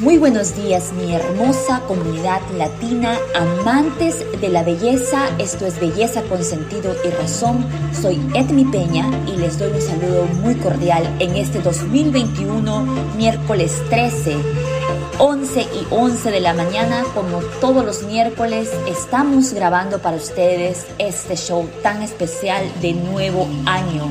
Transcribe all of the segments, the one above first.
Muy buenos días, mi hermosa comunidad latina, amantes de la belleza. Esto es Belleza con Sentido y Razón. Soy Edmi Peña y les doy un saludo muy cordial en este 2021, miércoles 13. 11 y 11 de la mañana, como todos los miércoles, estamos grabando para ustedes este show tan especial de nuevo año.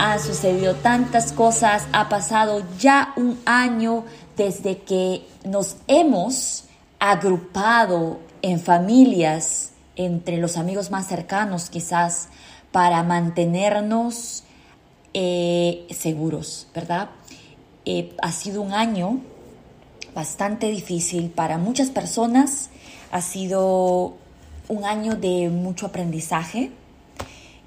Han sucedido tantas cosas, ha pasado ya un año desde que nos hemos agrupado en familias, entre los amigos más cercanos quizás, para mantenernos eh, seguros, ¿verdad? Eh, ha sido un año bastante difícil para muchas personas, ha sido un año de mucho aprendizaje,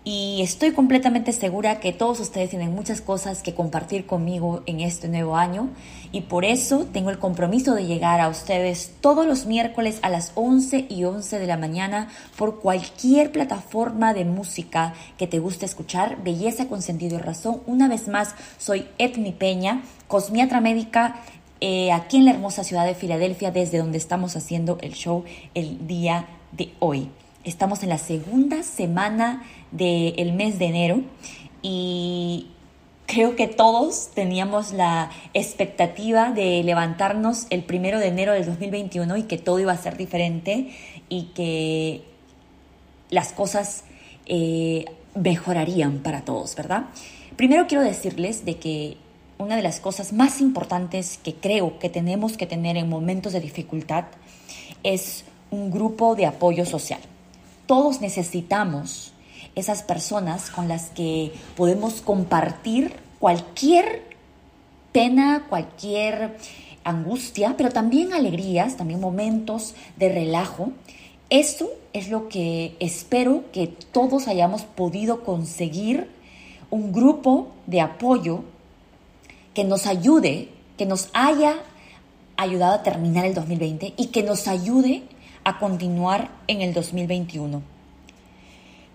y estoy completamente segura que todos ustedes tienen muchas cosas que compartir conmigo en este nuevo año y por eso tengo el compromiso de llegar a ustedes todos los miércoles a las 11 y 11 de la mañana por cualquier plataforma de música que te guste escuchar. Belleza con sentido y razón. Una vez más, soy Etmi Peña, cosmiatra médica. Eh, aquí en la hermosa ciudad de Filadelfia, desde donde estamos haciendo el show el día de hoy. Estamos en la segunda semana del mes de enero y creo que todos teníamos la expectativa de levantarnos el primero de enero del 2021 y que todo iba a ser diferente y que las cosas eh, mejorarían para todos, ¿verdad? Primero quiero decirles de que una de las cosas más importantes que creo que tenemos que tener en momentos de dificultad es un grupo de apoyo social todos necesitamos esas personas con las que podemos compartir cualquier pena, cualquier angustia, pero también alegrías, también momentos de relajo. Esto es lo que espero que todos hayamos podido conseguir, un grupo de apoyo que nos ayude, que nos haya ayudado a terminar el 2020 y que nos ayude a continuar en el 2021.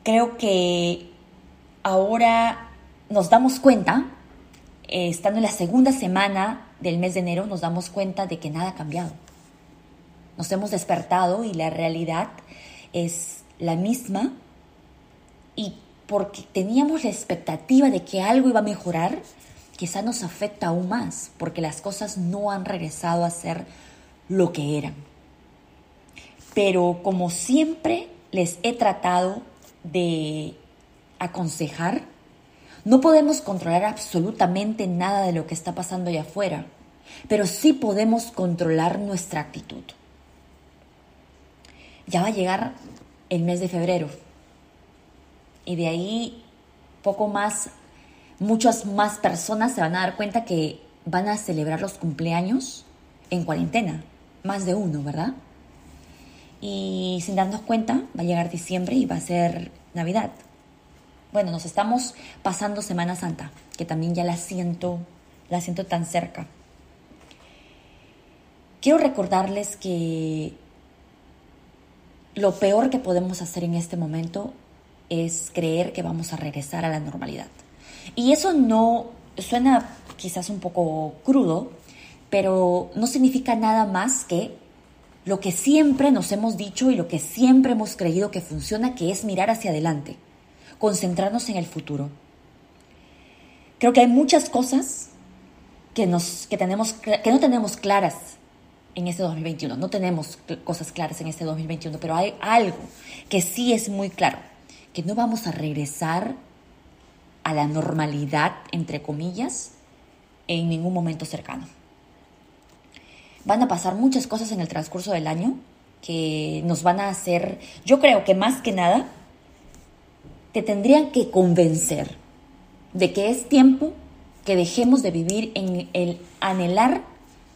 Creo que ahora nos damos cuenta, eh, estando en la segunda semana del mes de enero, nos damos cuenta de que nada ha cambiado. Nos hemos despertado y la realidad es la misma y porque teníamos la expectativa de que algo iba a mejorar, quizá nos afecta aún más, porque las cosas no han regresado a ser lo que eran pero como siempre les he tratado de aconsejar, no podemos controlar absolutamente nada de lo que está pasando allá afuera, pero sí podemos controlar nuestra actitud. Ya va a llegar el mes de febrero y de ahí poco más, muchas más personas se van a dar cuenta que van a celebrar los cumpleaños en cuarentena, más de uno, ¿verdad? Y sin darnos cuenta va a llegar diciembre y va a ser Navidad. Bueno, nos estamos pasando Semana Santa, que también ya la siento, la siento tan cerca. Quiero recordarles que lo peor que podemos hacer en este momento es creer que vamos a regresar a la normalidad. Y eso no suena quizás un poco crudo, pero no significa nada más que lo que siempre nos hemos dicho y lo que siempre hemos creído que funciona, que es mirar hacia adelante, concentrarnos en el futuro. Creo que hay muchas cosas que, nos, que, tenemos, que no tenemos claras en este 2021. No tenemos cosas claras en este 2021, pero hay algo que sí es muy claro, que no vamos a regresar a la normalidad, entre comillas, en ningún momento cercano. Van a pasar muchas cosas en el transcurso del año que nos van a hacer, yo creo que más que nada, te tendrían que convencer de que es tiempo que dejemos de vivir en el anhelar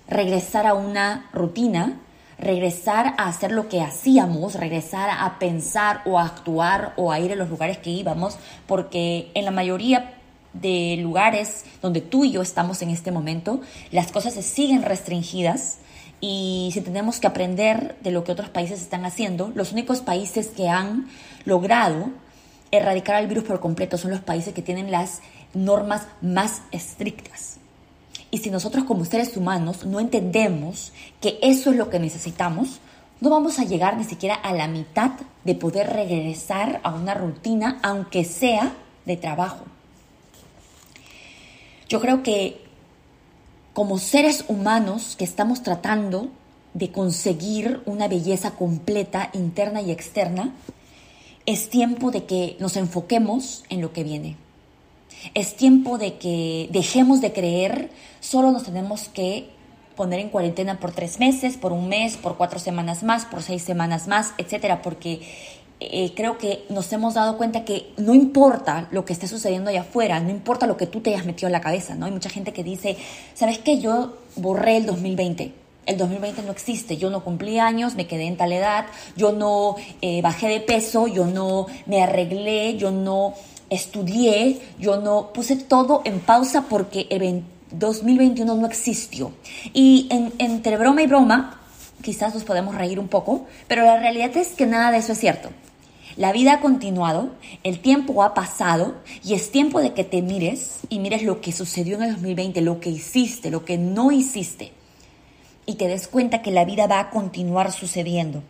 regresar a una rutina, regresar a hacer lo que hacíamos, regresar a pensar o a actuar o a ir a los lugares que íbamos, porque en la mayoría de lugares donde tú y yo estamos en este momento, las cosas se siguen restringidas y si tenemos que aprender de lo que otros países están haciendo, los únicos países que han logrado erradicar el virus por completo son los países que tienen las normas más estrictas. Y si nosotros como seres humanos no entendemos que eso es lo que necesitamos, no vamos a llegar ni siquiera a la mitad de poder regresar a una rutina, aunque sea de trabajo. Yo creo que como seres humanos que estamos tratando de conseguir una belleza completa, interna y externa, es tiempo de que nos enfoquemos en lo que viene. Es tiempo de que dejemos de creer, solo nos tenemos que poner en cuarentena por tres meses, por un mes, por cuatro semanas más, por seis semanas más, etcétera, porque eh, creo que nos hemos dado cuenta que no importa lo que esté sucediendo allá afuera, no importa lo que tú te hayas metido en la cabeza, ¿no? Hay mucha gente que dice, ¿sabes qué? Yo borré el 2020. El 2020 no existe, yo no cumplí años, me quedé en tal edad, yo no eh, bajé de peso, yo no me arreglé, yo no estudié, yo no puse todo en pausa porque el 2021 no existió. Y entre broma y broma, quizás nos podemos reír un poco, pero la realidad es que nada de eso es cierto. La vida ha continuado, el tiempo ha pasado y es tiempo de que te mires y mires lo que sucedió en el 2020, lo que hiciste, lo que no hiciste y te des cuenta que la vida va a continuar sucediendo.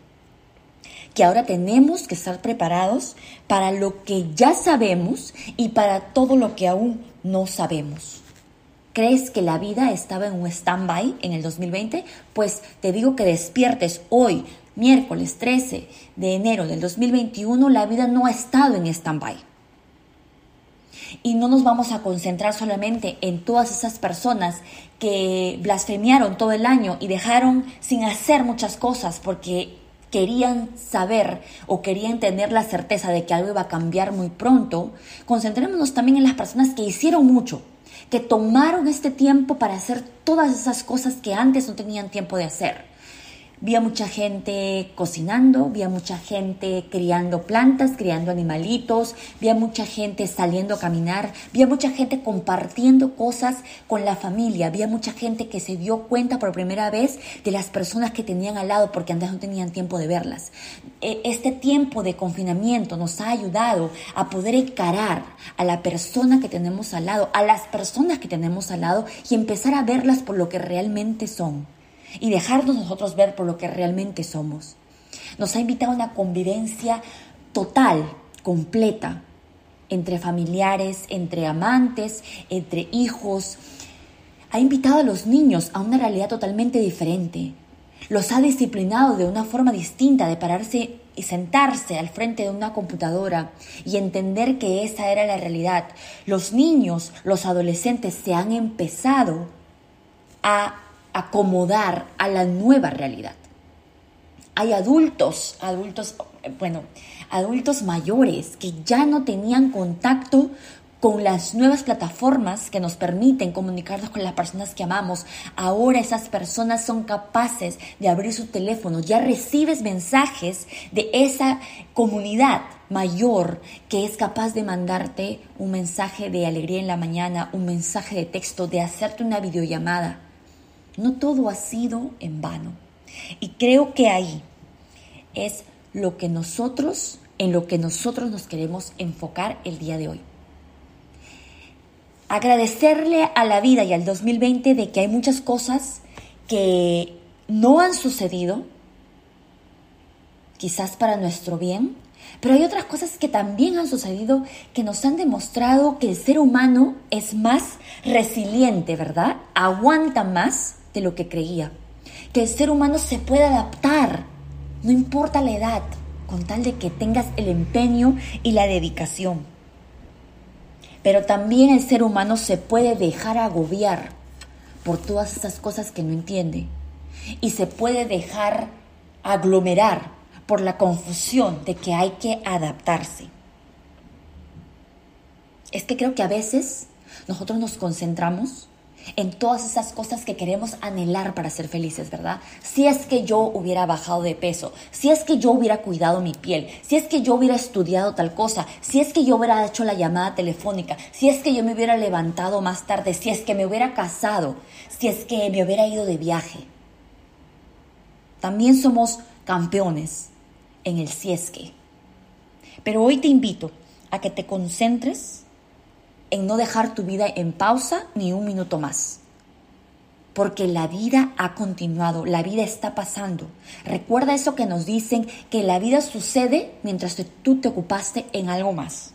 Que ahora tenemos que estar preparados para lo que ya sabemos y para todo lo que aún no sabemos. ¿Crees que la vida estaba en un stand-by en el 2020? Pues te digo que despiertes hoy, miércoles 13 de enero del 2021, la vida no ha estado en stand-by. Y no nos vamos a concentrar solamente en todas esas personas que blasfemiaron todo el año y dejaron sin hacer muchas cosas porque querían saber o querían tener la certeza de que algo iba a cambiar muy pronto, concentrémonos también en las personas que hicieron mucho, que tomaron este tiempo para hacer todas esas cosas que antes no tenían tiempo de hacer. Vi a mucha gente cocinando, vi mucha gente criando plantas, criando animalitos, vi a mucha gente saliendo a caminar, vi a mucha gente compartiendo cosas con la familia, vi mucha gente que se dio cuenta por primera vez de las personas que tenían al lado porque antes no tenían tiempo de verlas. E, este tiempo de confinamiento nos ha ayudado a poder encarar a la persona que tenemos al lado, a las personas que tenemos al lado y empezar a verlas por lo que realmente son y dejarnos nosotros ver por lo que realmente somos. Nos ha invitado a una convivencia total, completa, entre familiares, entre amantes, entre hijos. Ha invitado a los niños a una realidad totalmente diferente. Los ha disciplinado de una forma distinta de pararse y sentarse al frente de una computadora y entender que esa era la realidad. Los niños, los adolescentes se han empezado a acomodar a la nueva realidad. Hay adultos, adultos, bueno, adultos mayores que ya no tenían contacto con las nuevas plataformas que nos permiten comunicarnos con las personas que amamos. Ahora esas personas son capaces de abrir su teléfono. Ya recibes mensajes de esa comunidad mayor que es capaz de mandarte un mensaje de alegría en la mañana, un mensaje de texto, de hacerte una videollamada. No todo ha sido en vano. Y creo que ahí es lo que nosotros, en lo que nosotros nos queremos enfocar el día de hoy. Agradecerle a la vida y al 2020 de que hay muchas cosas que no han sucedido, quizás para nuestro bien, pero hay otras cosas que también han sucedido que nos han demostrado que el ser humano es más resiliente, ¿verdad? Aguanta más de lo que creía. Que el ser humano se puede adaptar, no importa la edad, con tal de que tengas el empeño y la dedicación. Pero también el ser humano se puede dejar agobiar por todas esas cosas que no entiende. Y se puede dejar aglomerar por la confusión de que hay que adaptarse. Es que creo que a veces nosotros nos concentramos en todas esas cosas que queremos anhelar para ser felices, ¿verdad? Si es que yo hubiera bajado de peso, si es que yo hubiera cuidado mi piel, si es que yo hubiera estudiado tal cosa, si es que yo hubiera hecho la llamada telefónica, si es que yo me hubiera levantado más tarde, si es que me hubiera casado, si es que me hubiera ido de viaje. También somos campeones en el si es que. Pero hoy te invito a que te concentres en no dejar tu vida en pausa ni un minuto más. porque la vida ha continuado, la vida está pasando. Recuerda eso que nos dicen, que la vida sucede mientras tú te ocupaste en algo más.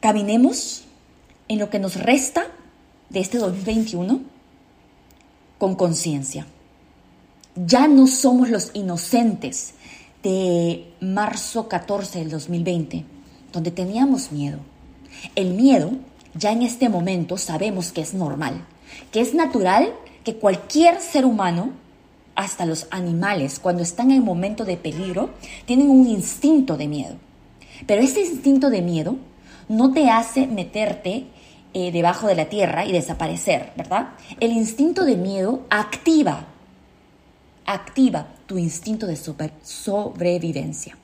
Caminemos en lo que nos resta de este 2021 con conciencia. Ya no somos los inocentes de marzo 14 del 2020, donde teníamos miedo. El miedo, ya en este momento sabemos que es normal, que es natural que cualquier ser humano, hasta los animales, cuando están en momento de peligro, tienen un instinto de miedo. Pero este instinto de miedo no te hace meterte eh, debajo de la tierra y desaparecer, ¿verdad? El instinto de miedo activa, activa tu instinto de sobrevivencia.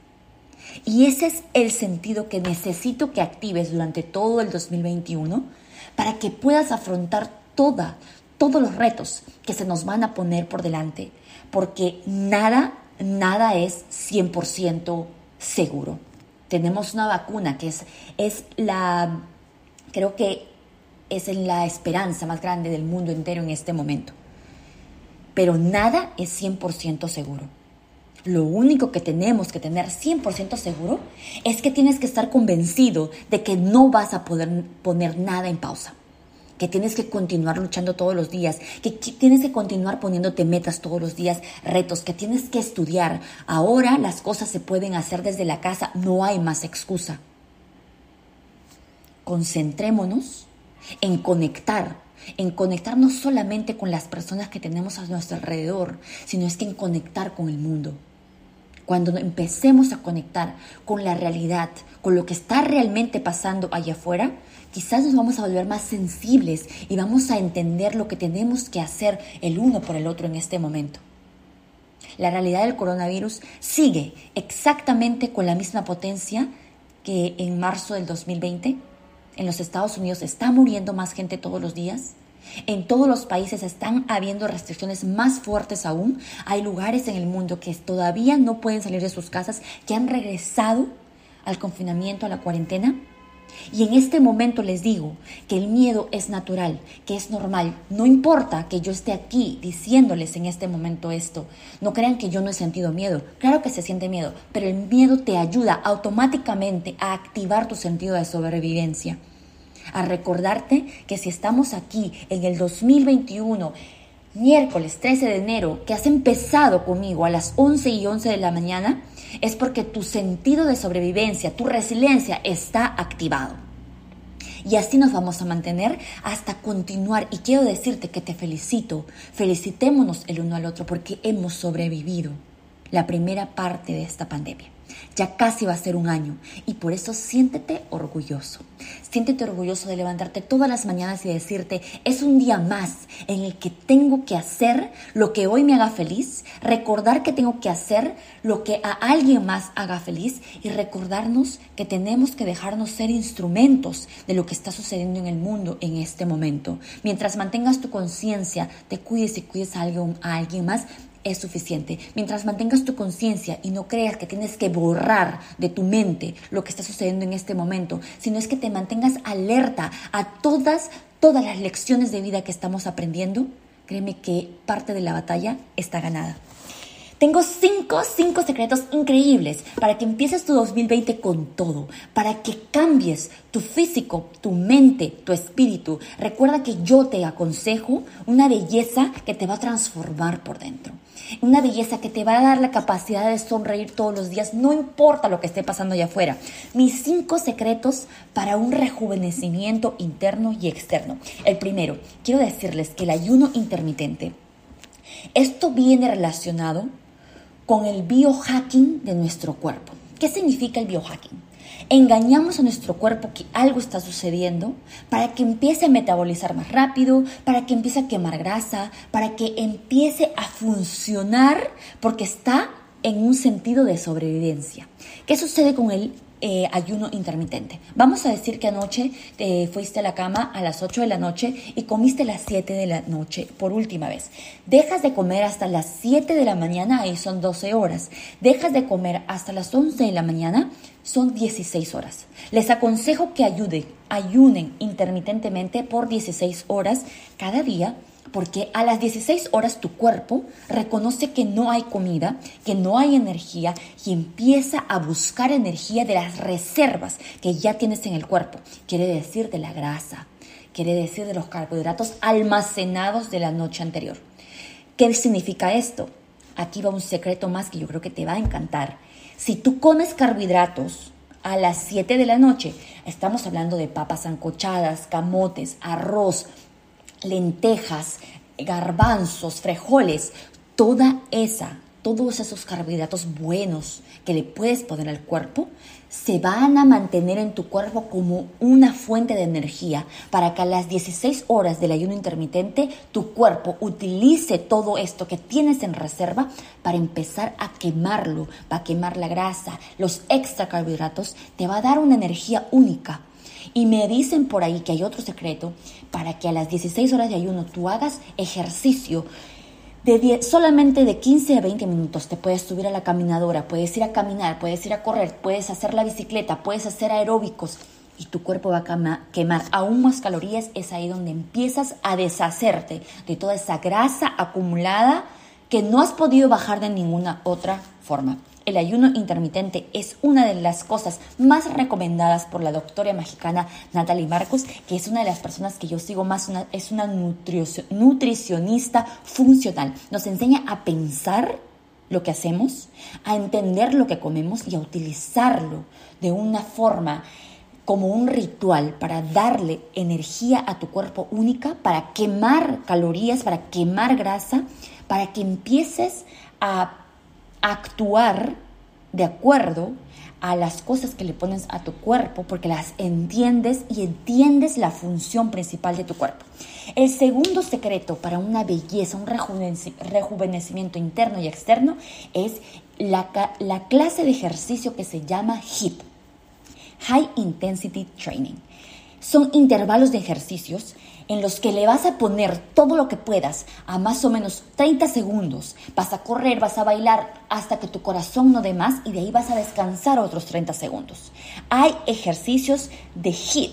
Y ese es el sentido que necesito que actives durante todo el 2021 para que puedas afrontar toda, todos los retos que se nos van a poner por delante, porque nada, nada es 100% seguro. Tenemos una vacuna que es, es la, creo que es la esperanza más grande del mundo entero en este momento. Pero nada es 100% seguro. Lo único que tenemos que tener 100% seguro es que tienes que estar convencido de que no vas a poder poner nada en pausa, que tienes que continuar luchando todos los días, que tienes que continuar poniéndote metas todos los días, retos, que tienes que estudiar. Ahora las cosas se pueden hacer desde la casa, no hay más excusa. Concentrémonos en conectar en conectar no solamente con las personas que tenemos a nuestro alrededor, sino es que en conectar con el mundo. Cuando empecemos a conectar con la realidad, con lo que está realmente pasando allá afuera, quizás nos vamos a volver más sensibles y vamos a entender lo que tenemos que hacer el uno por el otro en este momento. La realidad del coronavirus sigue exactamente con la misma potencia que en marzo del 2020 en los Estados Unidos está muriendo más gente todos los días. En todos los países están habiendo restricciones más fuertes aún. Hay lugares en el mundo que todavía no pueden salir de sus casas, que han regresado al confinamiento, a la cuarentena. Y en este momento les digo que el miedo es natural, que es normal. No importa que yo esté aquí diciéndoles en este momento esto. No crean que yo no he sentido miedo. Claro que se siente miedo, pero el miedo te ayuda automáticamente a activar tu sentido de sobrevivencia. A recordarte que si estamos aquí en el 2021, miércoles 13 de enero, que has empezado conmigo a las 11 y 11 de la mañana, es porque tu sentido de sobrevivencia, tu resiliencia está activado. Y así nos vamos a mantener hasta continuar. Y quiero decirte que te felicito. Felicitémonos el uno al otro porque hemos sobrevivido la primera parte de esta pandemia. Ya casi va a ser un año y por eso siéntete orgulloso. Siéntete orgulloso de levantarte todas las mañanas y decirte, es un día más en el que tengo que hacer lo que hoy me haga feliz, recordar que tengo que hacer lo que a alguien más haga feliz y recordarnos que tenemos que dejarnos ser instrumentos de lo que está sucediendo en el mundo en este momento. Mientras mantengas tu conciencia, te cuides y cuides a alguien, a alguien más, es suficiente. Mientras mantengas tu conciencia y no creas que tienes que borrar de tu mente lo que está sucediendo en este momento, sino es que te mantengas alerta a todas, todas las lecciones de vida que estamos aprendiendo, créeme que parte de la batalla está ganada. Tengo cinco, cinco secretos increíbles para que empieces tu 2020 con todo, para que cambies tu físico, tu mente, tu espíritu. Recuerda que yo te aconsejo una belleza que te va a transformar por dentro. Una belleza que te va a dar la capacidad de sonreír todos los días, no importa lo que esté pasando allá afuera. Mis cinco secretos para un rejuvenecimiento interno y externo. El primero, quiero decirles que el ayuno intermitente, esto viene relacionado con el biohacking de nuestro cuerpo. ¿Qué significa el biohacking? Engañamos a nuestro cuerpo que algo está sucediendo para que empiece a metabolizar más rápido, para que empiece a quemar grasa, para que empiece a funcionar porque está en un sentido de sobrevivencia. ¿Qué sucede con el eh, ayuno intermitente. Vamos a decir que anoche te fuiste a la cama a las 8 de la noche y comiste a las 7 de la noche por última vez. Dejas de comer hasta las 7 de la mañana, ahí son 12 horas. Dejas de comer hasta las 11 de la mañana, son 16 horas. Les aconsejo que ayuden, ayunen intermitentemente por 16 horas cada día porque a las 16 horas tu cuerpo reconoce que no hay comida, que no hay energía y empieza a buscar energía de las reservas que ya tienes en el cuerpo. Quiere decir de la grasa, quiere decir de los carbohidratos almacenados de la noche anterior. ¿Qué significa esto? Aquí va un secreto más que yo creo que te va a encantar. Si tú comes carbohidratos a las 7 de la noche, estamos hablando de papas ancochadas, camotes, arroz, lentejas, garbanzos, frijoles, toda esa, todos esos carbohidratos buenos que le puedes poner al cuerpo, se van a mantener en tu cuerpo como una fuente de energía para que a las 16 horas del ayuno intermitente tu cuerpo utilice todo esto que tienes en reserva para empezar a quemarlo, para quemar la grasa, los extra carbohidratos, te va a dar una energía única y me dicen por ahí que hay otro secreto para que a las 16 horas de ayuno tú hagas ejercicio. De solamente de 15 a 20 minutos te puedes subir a la caminadora, puedes ir a caminar, puedes ir a correr, puedes hacer la bicicleta, puedes hacer aeróbicos y tu cuerpo va a quemar aún más calorías. Es ahí donde empiezas a deshacerte de toda esa grasa acumulada que no has podido bajar de ninguna otra forma. El ayuno intermitente es una de las cosas más recomendadas por la doctora mexicana Natalie Marcos, que es una de las personas que yo sigo más, es una nutricionista funcional. Nos enseña a pensar lo que hacemos, a entender lo que comemos y a utilizarlo de una forma como un ritual para darle energía a tu cuerpo única, para quemar calorías, para quemar grasa, para que empieces a actuar de acuerdo a las cosas que le pones a tu cuerpo porque las entiendes y entiendes la función principal de tu cuerpo. El segundo secreto para una belleza, un rejuvenecimiento interno y externo es la, la clase de ejercicio que se llama HIIT, High Intensity Training. Son intervalos de ejercicios en los que le vas a poner todo lo que puedas a más o menos 30 segundos. Vas a correr, vas a bailar hasta que tu corazón no dé más y de ahí vas a descansar otros 30 segundos. Hay ejercicios de HIT,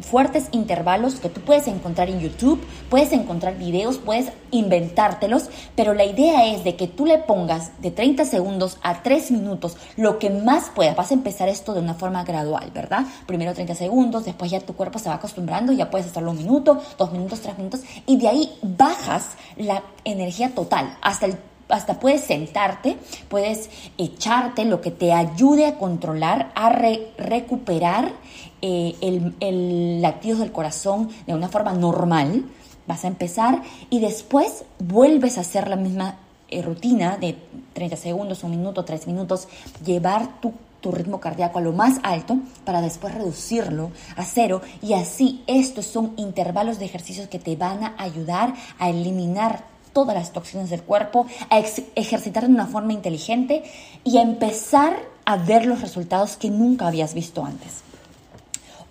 fuertes intervalos que tú puedes encontrar en YouTube, puedes encontrar videos, puedes inventártelos, pero la idea es de que tú le pongas de 30 segundos a 3 minutos lo que más puedas. Vas a empezar esto de una forma gradual, ¿verdad? Primero 30 segundos, después ya tu cuerpo se va acostumbrando, ya puedes hacerlo un minuto, dos minutos, tres minutos, y de ahí bajas la energía total hasta hasta puedes sentarte, puedes echarte lo que te ayude a controlar, a recuperar eh, el, el latido del corazón de una forma normal. Vas a empezar y después vuelves a hacer la misma eh, rutina de 30 segundos, un minuto, tres minutos, llevar tu, tu ritmo cardíaco a lo más alto para después reducirlo a cero y así estos son intervalos de ejercicios que te van a ayudar a eliminar todas las toxinas del cuerpo, a ejercitar de una forma inteligente y a empezar a ver los resultados que nunca habías visto antes.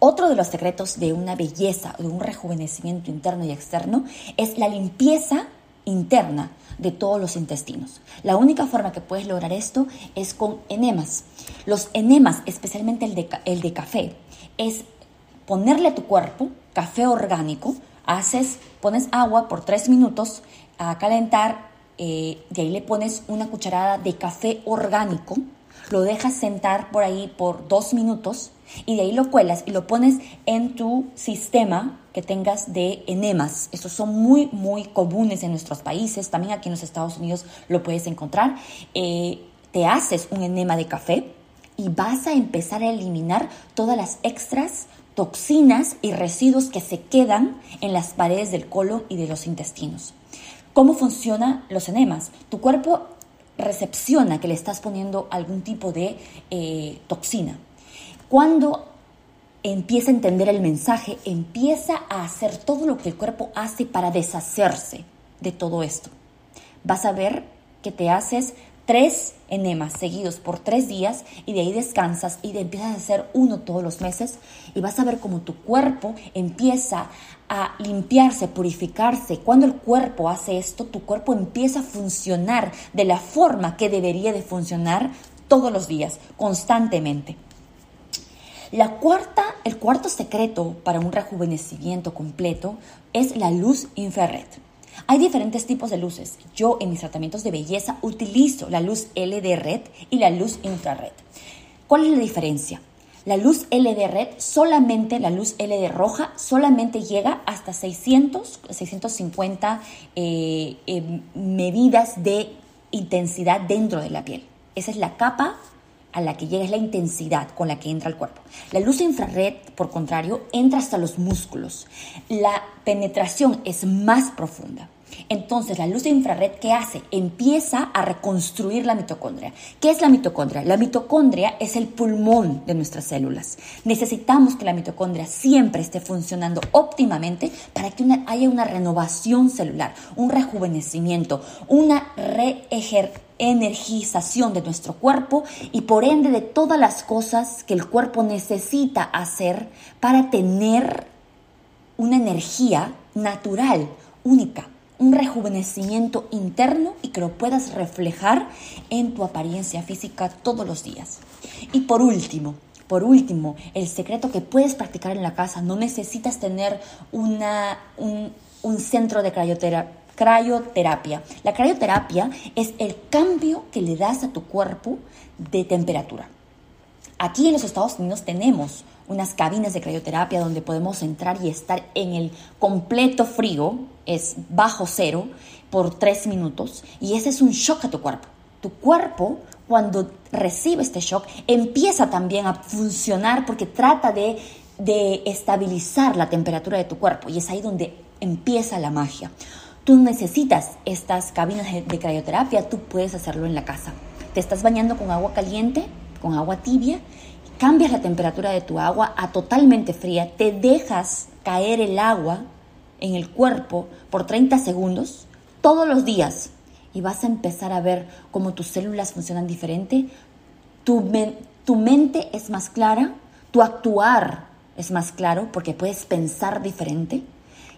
Otro de los secretos de una belleza, de un rejuvenecimiento interno y externo, es la limpieza interna de todos los intestinos. La única forma que puedes lograr esto es con enemas. Los enemas, especialmente el de, el de café, es ponerle a tu cuerpo café orgánico, haces, pones agua por tres minutos, a calentar, eh, de ahí le pones una cucharada de café orgánico, lo dejas sentar por ahí por dos minutos y de ahí lo cuelas y lo pones en tu sistema que tengas de enemas. Estos son muy, muy comunes en nuestros países, también aquí en los Estados Unidos lo puedes encontrar. Eh, te haces un enema de café y vas a empezar a eliminar todas las extras toxinas y residuos que se quedan en las paredes del colon y de los intestinos. ¿Cómo funcionan los enemas? Tu cuerpo recepciona que le estás poniendo algún tipo de eh, toxina. Cuando empieza a entender el mensaje, empieza a hacer todo lo que el cuerpo hace para deshacerse de todo esto. Vas a ver que te haces tres enemas seguidos por tres días y de ahí descansas y de empiezas a hacer uno todos los meses y vas a ver cómo tu cuerpo empieza a limpiarse, purificarse. Cuando el cuerpo hace esto, tu cuerpo empieza a funcionar de la forma que debería de funcionar todos los días, constantemente. La cuarta, el cuarto secreto para un rejuvenecimiento completo es la luz infrared. Hay diferentes tipos de luces. Yo en mis tratamientos de belleza utilizo la luz LED red y la luz infrared. ¿Cuál es la diferencia? La luz LED red, solamente la luz LED roja, solamente llega hasta 600, 650 eh, eh, medidas de intensidad dentro de la piel. Esa es la capa a la que llega, es la intensidad con la que entra el cuerpo. La luz infrared, por contrario, entra hasta los músculos. La penetración es más profunda. Entonces, la luz de infrared, ¿qué hace? Empieza a reconstruir la mitocondria. ¿Qué es la mitocondria? La mitocondria es el pulmón de nuestras células. Necesitamos que la mitocondria siempre esté funcionando óptimamente para que haya una renovación celular, un rejuvenecimiento, una reenergización de nuestro cuerpo y por ende de todas las cosas que el cuerpo necesita hacer para tener una energía natural, única un rejuvenecimiento interno y que lo puedas reflejar en tu apariencia física todos los días. Y por último, por último, el secreto que puedes practicar en la casa, no necesitas tener una, un, un centro de crioterapia. La crioterapia es el cambio que le das a tu cuerpo de temperatura. Aquí en los Estados Unidos tenemos unas cabinas de crioterapia donde podemos entrar y estar en el completo frío, es bajo cero, por tres minutos. Y ese es un shock a tu cuerpo. Tu cuerpo, cuando recibe este shock, empieza también a funcionar porque trata de, de estabilizar la temperatura de tu cuerpo. Y es ahí donde empieza la magia. Tú necesitas estas cabinas de crioterapia, tú puedes hacerlo en la casa. Te estás bañando con agua caliente, con agua tibia cambias la temperatura de tu agua a totalmente fría, te dejas caer el agua en el cuerpo por 30 segundos todos los días y vas a empezar a ver cómo tus células funcionan diferente, tu, tu mente es más clara, tu actuar es más claro porque puedes pensar diferente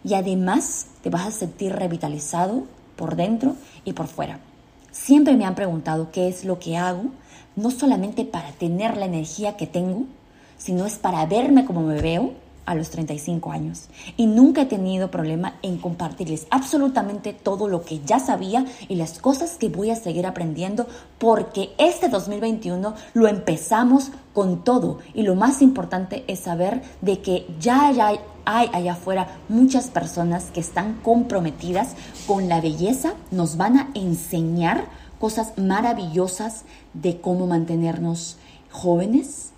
y además te vas a sentir revitalizado por dentro y por fuera. Siempre me han preguntado qué es lo que hago no solamente para tener la energía que tengo, sino es para verme como me veo a los 35 años. Y nunca he tenido problema en compartirles absolutamente todo lo que ya sabía y las cosas que voy a seguir aprendiendo porque este 2021 lo empezamos con todo. Y lo más importante es saber de que ya hay, hay allá afuera muchas personas que están comprometidas con la belleza, nos van a enseñar cosas maravillosas de cómo mantenernos jóvenes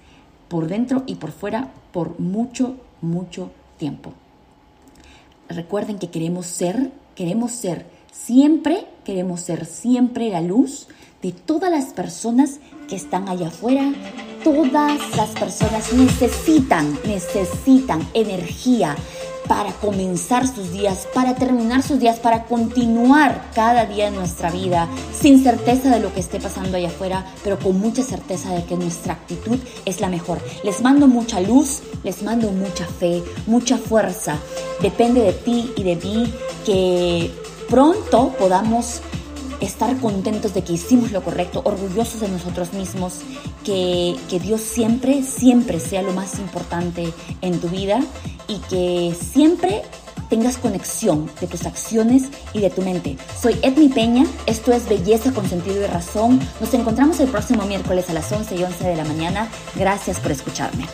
por dentro y por fuera por mucho, mucho tiempo. Recuerden que queremos ser, queremos ser siempre, queremos ser siempre la luz de todas las personas que están allá afuera. Todas las personas necesitan, necesitan energía, para comenzar sus días, para terminar sus días, para continuar cada día en nuestra vida, sin certeza de lo que esté pasando allá afuera, pero con mucha certeza de que nuestra actitud es la mejor. Les mando mucha luz, les mando mucha fe, mucha fuerza. Depende de ti y de mí que pronto podamos estar contentos de que hicimos lo correcto, orgullosos de nosotros mismos, que, que, Dios siempre, siempre sea lo más importante en tu vida y que siempre tengas conexión de tus acciones y de tu mente. Soy Edmi Peña, esto es Belleza con Sentido y Razón. Nos encontramos el próximo miércoles a las 11 y 11 de la mañana. Gracias por escucharme.